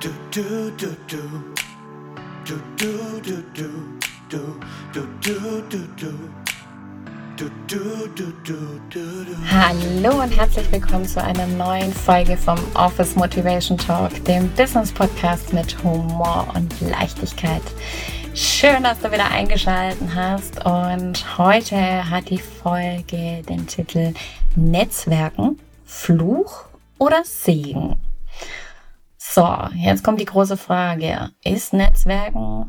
Du, du, du, du. Du, du, du, du. Du, du, du, du, du. Hallo und herzlich willkommen zu einer neuen Folge vom Office Motivation Talk, dem Business Podcast mit Humor und Leichtigkeit. Schön, dass du wieder eingeschaltet hast und heute hat die Folge den Titel Netzwerken, Fluch oder Segen. So, jetzt kommt die große Frage. Ist Netzwerken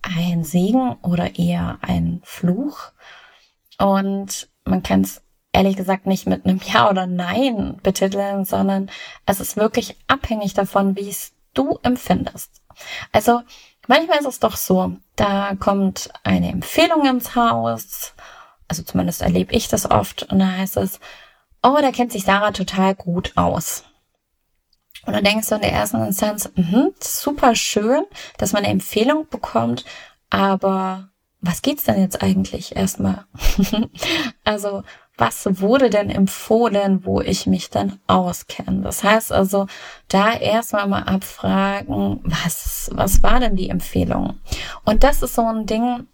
ein Segen oder eher ein Fluch? Und man kann es ehrlich gesagt nicht mit einem Ja oder Nein betiteln, sondern es ist wirklich abhängig davon, wie es du empfindest. Also manchmal ist es doch so, da kommt eine Empfehlung ins Haus, also zumindest erlebe ich das oft, und da heißt es, oh, da kennt sich Sarah total gut aus. Und dann denkst du in der ersten Instanz, mh, super schön, dass man eine Empfehlung bekommt, aber was geht's denn jetzt eigentlich erstmal? also, was wurde denn empfohlen, wo ich mich dann auskenne? Das heißt also, da erstmal mal abfragen, was, was war denn die Empfehlung? Und das ist so ein Ding,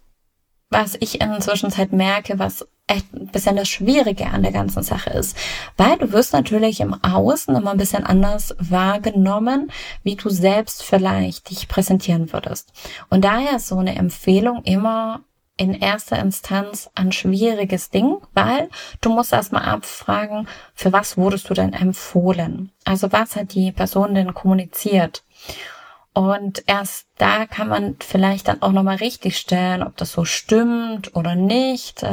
was ich in der Zwischenzeit merke, was echt das Schwierige an der ganzen Sache ist. Weil du wirst natürlich im Außen immer ein bisschen anders wahrgenommen, wie du selbst vielleicht dich präsentieren würdest. Und daher ist so eine Empfehlung immer in erster Instanz ein schwieriges Ding, weil du musst erstmal abfragen, für was wurdest du denn empfohlen? Also was hat die Person denn kommuniziert? Und erst da kann man vielleicht dann auch nochmal richtig stellen, ob das so stimmt oder nicht.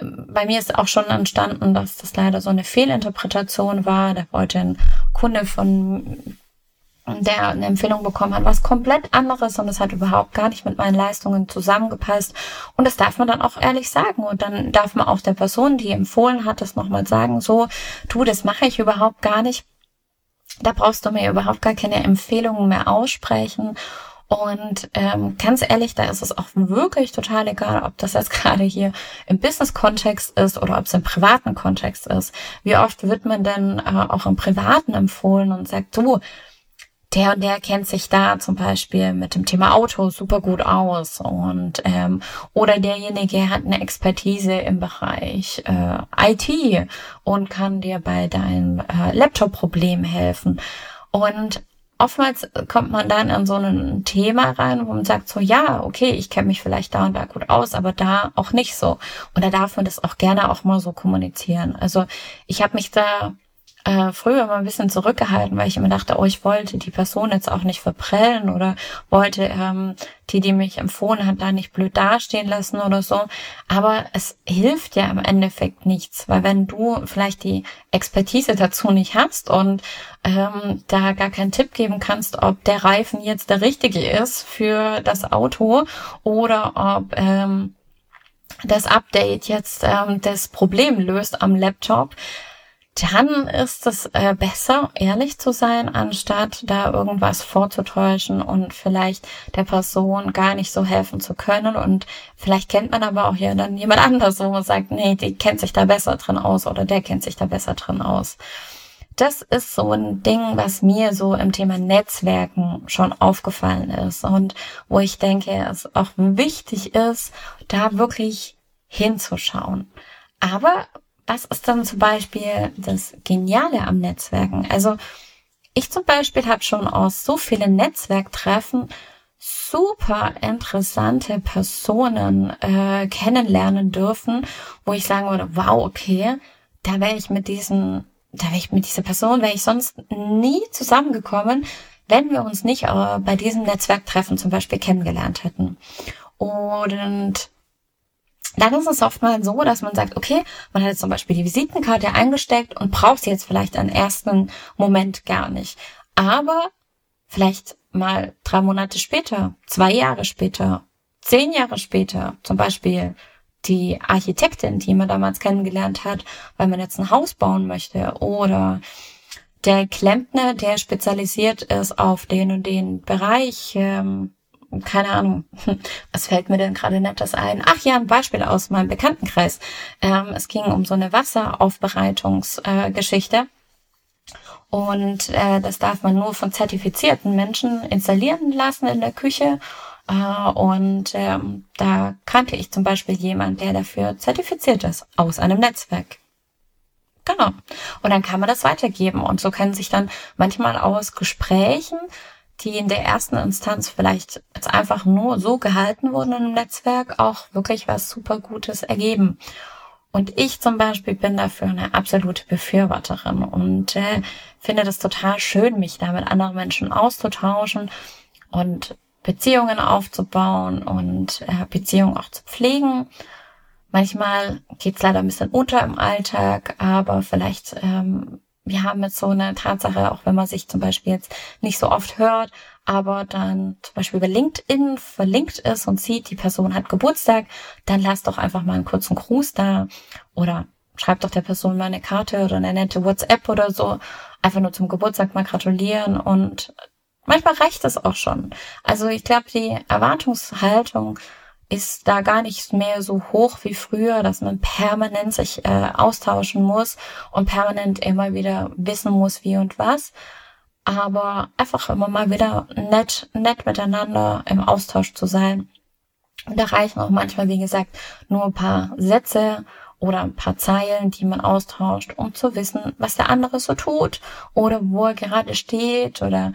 Bei mir ist auch schon entstanden, dass das leider so eine Fehlinterpretation war. Da wollte ein Kunde von der eine Empfehlung bekommen hat, was komplett anderes und es hat überhaupt gar nicht mit meinen Leistungen zusammengepasst. Und das darf man dann auch ehrlich sagen. Und dann darf man auch der Person, die empfohlen hat, das nochmal sagen, so, du, das mache ich überhaupt gar nicht da brauchst du mir überhaupt gar keine Empfehlungen mehr aussprechen. Und ähm, ganz ehrlich, da ist es auch wirklich total egal, ob das jetzt gerade hier im Business-Kontext ist oder ob es im privaten Kontext ist. Wie oft wird man denn äh, auch im Privaten empfohlen und sagt, du, der und der kennt sich da zum Beispiel mit dem Thema Auto super gut aus und ähm, oder derjenige hat eine Expertise im Bereich äh, IT und kann dir bei deinem äh, Laptop-Problem helfen. Und oftmals kommt man dann in so ein Thema rein, wo man sagt so, ja, okay, ich kenne mich vielleicht da und da gut aus, aber da auch nicht so. Und da darf man das auch gerne auch mal so kommunizieren. Also ich habe mich da äh, früher mal ein bisschen zurückgehalten, weil ich immer dachte, oh, ich wollte die Person jetzt auch nicht verprellen oder wollte ähm, die, die mich empfohlen hat, da nicht blöd dastehen lassen oder so. Aber es hilft ja im Endeffekt nichts, weil wenn du vielleicht die Expertise dazu nicht hast und ähm, da gar keinen Tipp geben kannst, ob der Reifen jetzt der richtige ist für das Auto oder ob ähm, das Update jetzt ähm, das Problem löst am Laptop, dann ist es äh, besser, ehrlich zu sein, anstatt da irgendwas vorzutäuschen und vielleicht der Person gar nicht so helfen zu können. Und vielleicht kennt man aber auch ja dann jemand anders, wo man sagt, nee, die kennt sich da besser drin aus oder der kennt sich da besser drin aus. Das ist so ein Ding, was mir so im Thema Netzwerken schon aufgefallen ist und wo ich denke, es auch wichtig ist, da wirklich hinzuschauen. Aber was ist dann zum Beispiel das Geniale am Netzwerken? Also ich zum Beispiel habe schon aus so vielen Netzwerktreffen super interessante Personen äh, kennenlernen dürfen, wo ich sagen würde, wow, okay, da wäre ich mit diesen, da wäre ich mit dieser Person, wäre ich sonst nie zusammengekommen, wenn wir uns nicht äh, bei diesem Netzwerktreffen zum Beispiel kennengelernt hätten. Und dann ist es oft mal so, dass man sagt, okay, man hat jetzt zum Beispiel die Visitenkarte eingesteckt und braucht sie jetzt vielleicht einen ersten Moment gar nicht. Aber vielleicht mal drei Monate später, zwei Jahre später, zehn Jahre später, zum Beispiel die Architektin, die man damals kennengelernt hat, weil man jetzt ein Haus bauen möchte oder der Klempner, der spezialisiert ist auf den und den Bereich, ähm, keine Ahnung, was fällt mir denn gerade nettes ein? Ach ja, ein Beispiel aus meinem Bekanntenkreis. Ähm, es ging um so eine Wasseraufbereitungsgeschichte. Äh, Und äh, das darf man nur von zertifizierten Menschen installieren lassen in der Küche. Äh, und ähm, da kannte ich zum Beispiel jemand, der dafür zertifiziert ist, aus einem Netzwerk. Genau. Und dann kann man das weitergeben. Und so können sich dann manchmal aus Gesprächen, die in der ersten Instanz vielleicht jetzt einfach nur so gehalten wurden im Netzwerk, auch wirklich was super Gutes ergeben. Und ich zum Beispiel bin dafür eine absolute Befürworterin und äh, finde das total schön, mich da mit anderen Menschen auszutauschen und Beziehungen aufzubauen und äh, Beziehungen auch zu pflegen. Manchmal geht's leider ein bisschen unter im Alltag, aber vielleicht, ähm, wir haben jetzt so eine Tatsache, auch wenn man sich zum Beispiel jetzt nicht so oft hört, aber dann zum Beispiel über LinkedIn verlinkt ist und sieht, die Person hat Geburtstag, dann lass doch einfach mal einen kurzen Gruß da oder schreib doch der Person mal eine Karte oder eine nette WhatsApp oder so, einfach nur zum Geburtstag mal gratulieren und manchmal reicht das auch schon. Also ich glaube, die Erwartungshaltung ist da gar nicht mehr so hoch wie früher, dass man permanent sich äh, austauschen muss und permanent immer wieder wissen muss, wie und was. Aber einfach immer mal wieder nett, nett miteinander im Austausch zu sein. Und da reichen auch manchmal, wie gesagt, nur ein paar Sätze oder ein paar Zeilen, die man austauscht, um zu wissen, was der andere so tut oder wo er gerade steht oder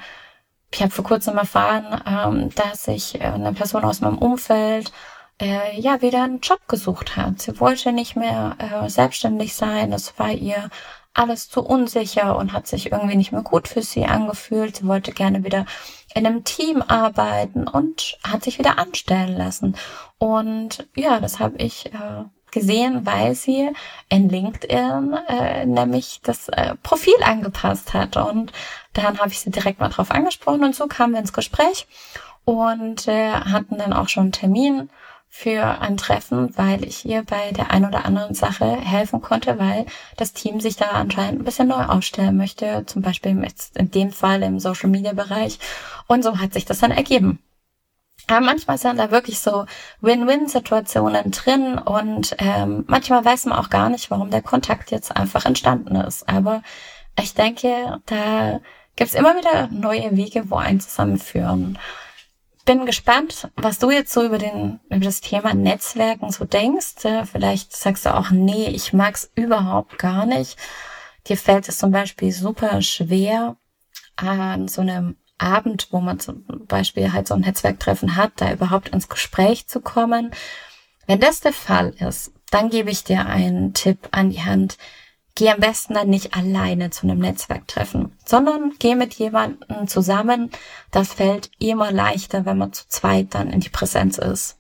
ich habe vor kurzem erfahren, ähm, dass sich äh, eine Person aus meinem Umfeld äh, ja wieder einen Job gesucht hat. Sie wollte nicht mehr äh, selbstständig sein. Es war ihr alles zu unsicher und hat sich irgendwie nicht mehr gut für sie angefühlt. Sie wollte gerne wieder in einem Team arbeiten und hat sich wieder anstellen lassen. Und ja, das habe ich äh, gesehen, weil sie in LinkedIn äh, nämlich das äh, Profil angepasst hat. Und dann habe ich sie direkt mal drauf angesprochen und so kamen wir ins Gespräch und äh, hatten dann auch schon einen Termin für ein Treffen, weil ich ihr bei der ein oder anderen Sache helfen konnte, weil das Team sich da anscheinend ein bisschen neu aufstellen möchte, zum Beispiel jetzt in dem Fall im Social Media Bereich. Und so hat sich das dann ergeben. Aber manchmal sind da wirklich so Win-Win-Situationen drin und ähm, manchmal weiß man auch gar nicht, warum der Kontakt jetzt einfach entstanden ist. Aber ich denke, da gibt's immer wieder neue Wege, wo einen zusammenführen. Bin gespannt, was du jetzt so über den über das Thema Netzwerken so denkst. Vielleicht sagst du auch, nee, ich mag's überhaupt gar nicht. Dir fällt es zum Beispiel super schwer, an so einem Abend, wo man zum Beispiel halt so ein Netzwerktreffen hat, da überhaupt ins Gespräch zu kommen. Wenn das der Fall ist, dann gebe ich dir einen Tipp an die Hand. Geh am besten dann nicht alleine zu einem Netzwerktreffen, sondern geh mit jemandem zusammen. Das fällt immer leichter, wenn man zu zweit dann in die Präsenz ist.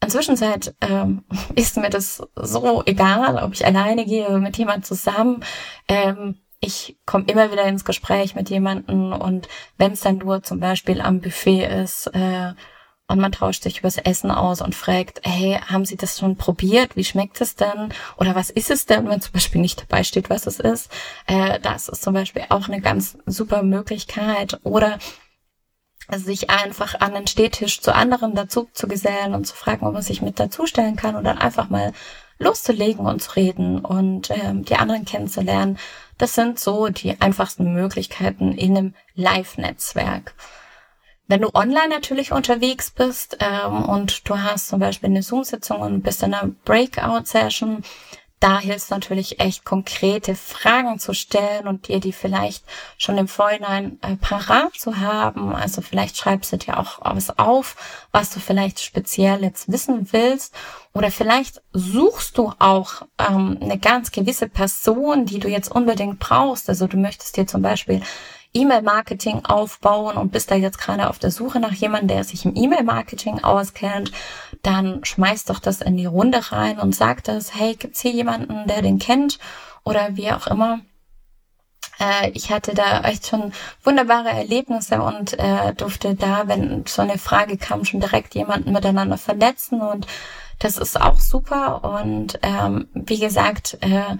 Inzwischen ähm, ist mir das so egal, ob ich alleine gehe oder mit jemand zusammen. Ähm, ich komme immer wieder ins Gespräch mit jemandem und wenn es dann nur zum Beispiel am Buffet ist äh, und man tauscht sich übers Essen aus und fragt, hey, haben Sie das schon probiert? Wie schmeckt es denn? Oder was ist es denn, wenn zum Beispiel nicht dabei steht, was es ist? Äh, das ist zum Beispiel auch eine ganz super Möglichkeit. Oder sich einfach an den Stehtisch zu anderen dazu zu gesellen und zu fragen, ob man sich mit dazustellen kann oder einfach mal loszulegen und zu reden und ähm, die anderen kennenzulernen. Das sind so die einfachsten Möglichkeiten in einem Live-Netzwerk. Wenn du online natürlich unterwegs bist ähm, und du hast zum Beispiel eine Zoom-Sitzung und bist in einer Breakout-Session, da hilft natürlich echt konkrete Fragen zu stellen und dir die vielleicht schon im Vorhinein äh, parat zu haben. Also vielleicht schreibst du dir auch was auf, was du vielleicht speziell jetzt wissen willst. Oder vielleicht suchst du auch ähm, eine ganz gewisse Person, die du jetzt unbedingt brauchst. Also du möchtest dir zum Beispiel E-Mail-Marketing aufbauen und bist da jetzt gerade auf der Suche nach jemandem, der sich im E-Mail-Marketing auskennt, dann schmeiß doch das in die Runde rein und sag das, hey, gibt's hier jemanden, der den kennt oder wie auch immer. Äh, ich hatte da echt schon wunderbare Erlebnisse und äh, durfte da, wenn so eine Frage kam, schon direkt jemanden miteinander vernetzen und das ist auch super und ähm, wie gesagt, äh,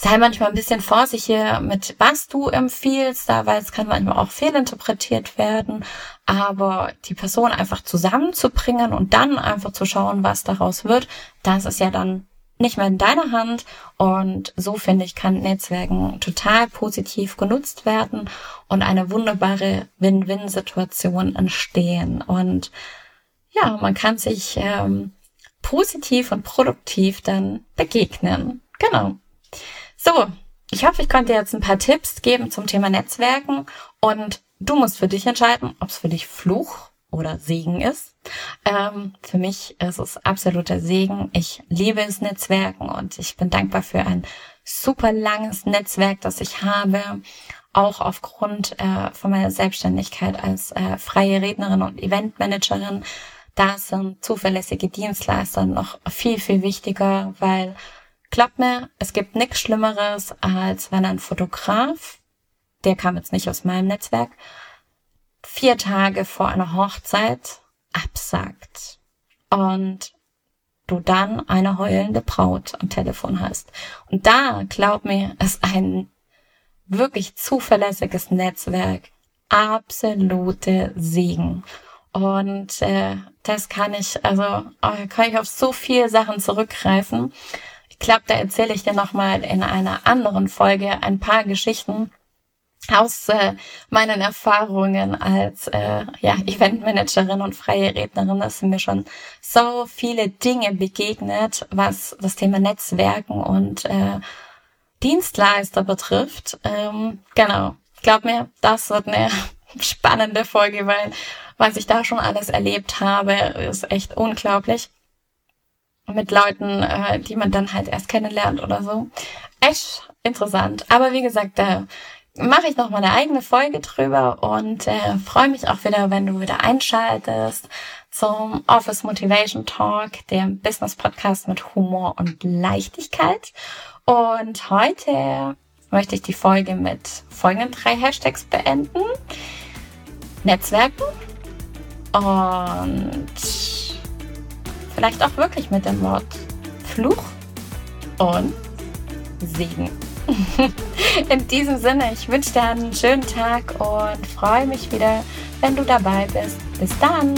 sei manchmal ein bisschen vorsichtig mit was du empfiehlst, da, weil es kann manchmal auch fehlinterpretiert werden. Aber die Person einfach zusammenzubringen und dann einfach zu schauen, was daraus wird, das ist ja dann nicht mehr in deiner Hand. Und so finde ich, kann Netzwerken total positiv genutzt werden und eine wunderbare Win-Win-Situation entstehen. Und ja, man kann sich ähm, positiv und produktiv dann begegnen. Genau. So, ich hoffe, ich konnte jetzt ein paar Tipps geben zum Thema Netzwerken und du musst für dich entscheiden, ob es für dich Fluch oder Segen ist. Ähm, für mich ist es absoluter Segen. Ich liebe es Netzwerken und ich bin dankbar für ein super langes Netzwerk, das ich habe, auch aufgrund äh, von meiner Selbstständigkeit als äh, freie Rednerin und Eventmanagerin. Da sind zuverlässige Dienstleister noch viel, viel wichtiger, weil glaubt mir, es gibt nichts Schlimmeres, als wenn ein Fotograf, der kam jetzt nicht aus meinem Netzwerk, vier Tage vor einer Hochzeit absagt und du dann eine heulende Braut am Telefon hast. Und da, glaub mir, ist ein wirklich zuverlässiges Netzwerk absolute Segen. Und äh, das kann ich, also äh, kann ich auf so viele Sachen zurückgreifen. Glaube, da erzähle ich dir nochmal in einer anderen Folge ein paar Geschichten, aus äh, meinen Erfahrungen als äh, ja, Eventmanagerin und freie Rednerin ist mir schon so viele Dinge begegnet, was das Thema Netzwerken und äh, Dienstleister betrifft. Ähm, genau, glaub mir, das wird eine spannende Folge, weil was ich da schon alles erlebt habe, ist echt unglaublich. Mit Leuten, äh, die man dann halt erst kennenlernt oder so. Echt interessant. Aber wie gesagt, da mache ich noch mal eine eigene Folge drüber und äh, freue mich auch wieder, wenn du wieder einschaltest zum Office Motivation Talk, dem Business Podcast mit Humor und Leichtigkeit. Und heute möchte ich die Folge mit folgenden drei Hashtags beenden. Netzwerken und vielleicht auch wirklich mit dem Wort Fluch und Segen. In diesem Sinne, ich wünsche dir einen schönen Tag und freue mich wieder, wenn du dabei bist. Bis dann!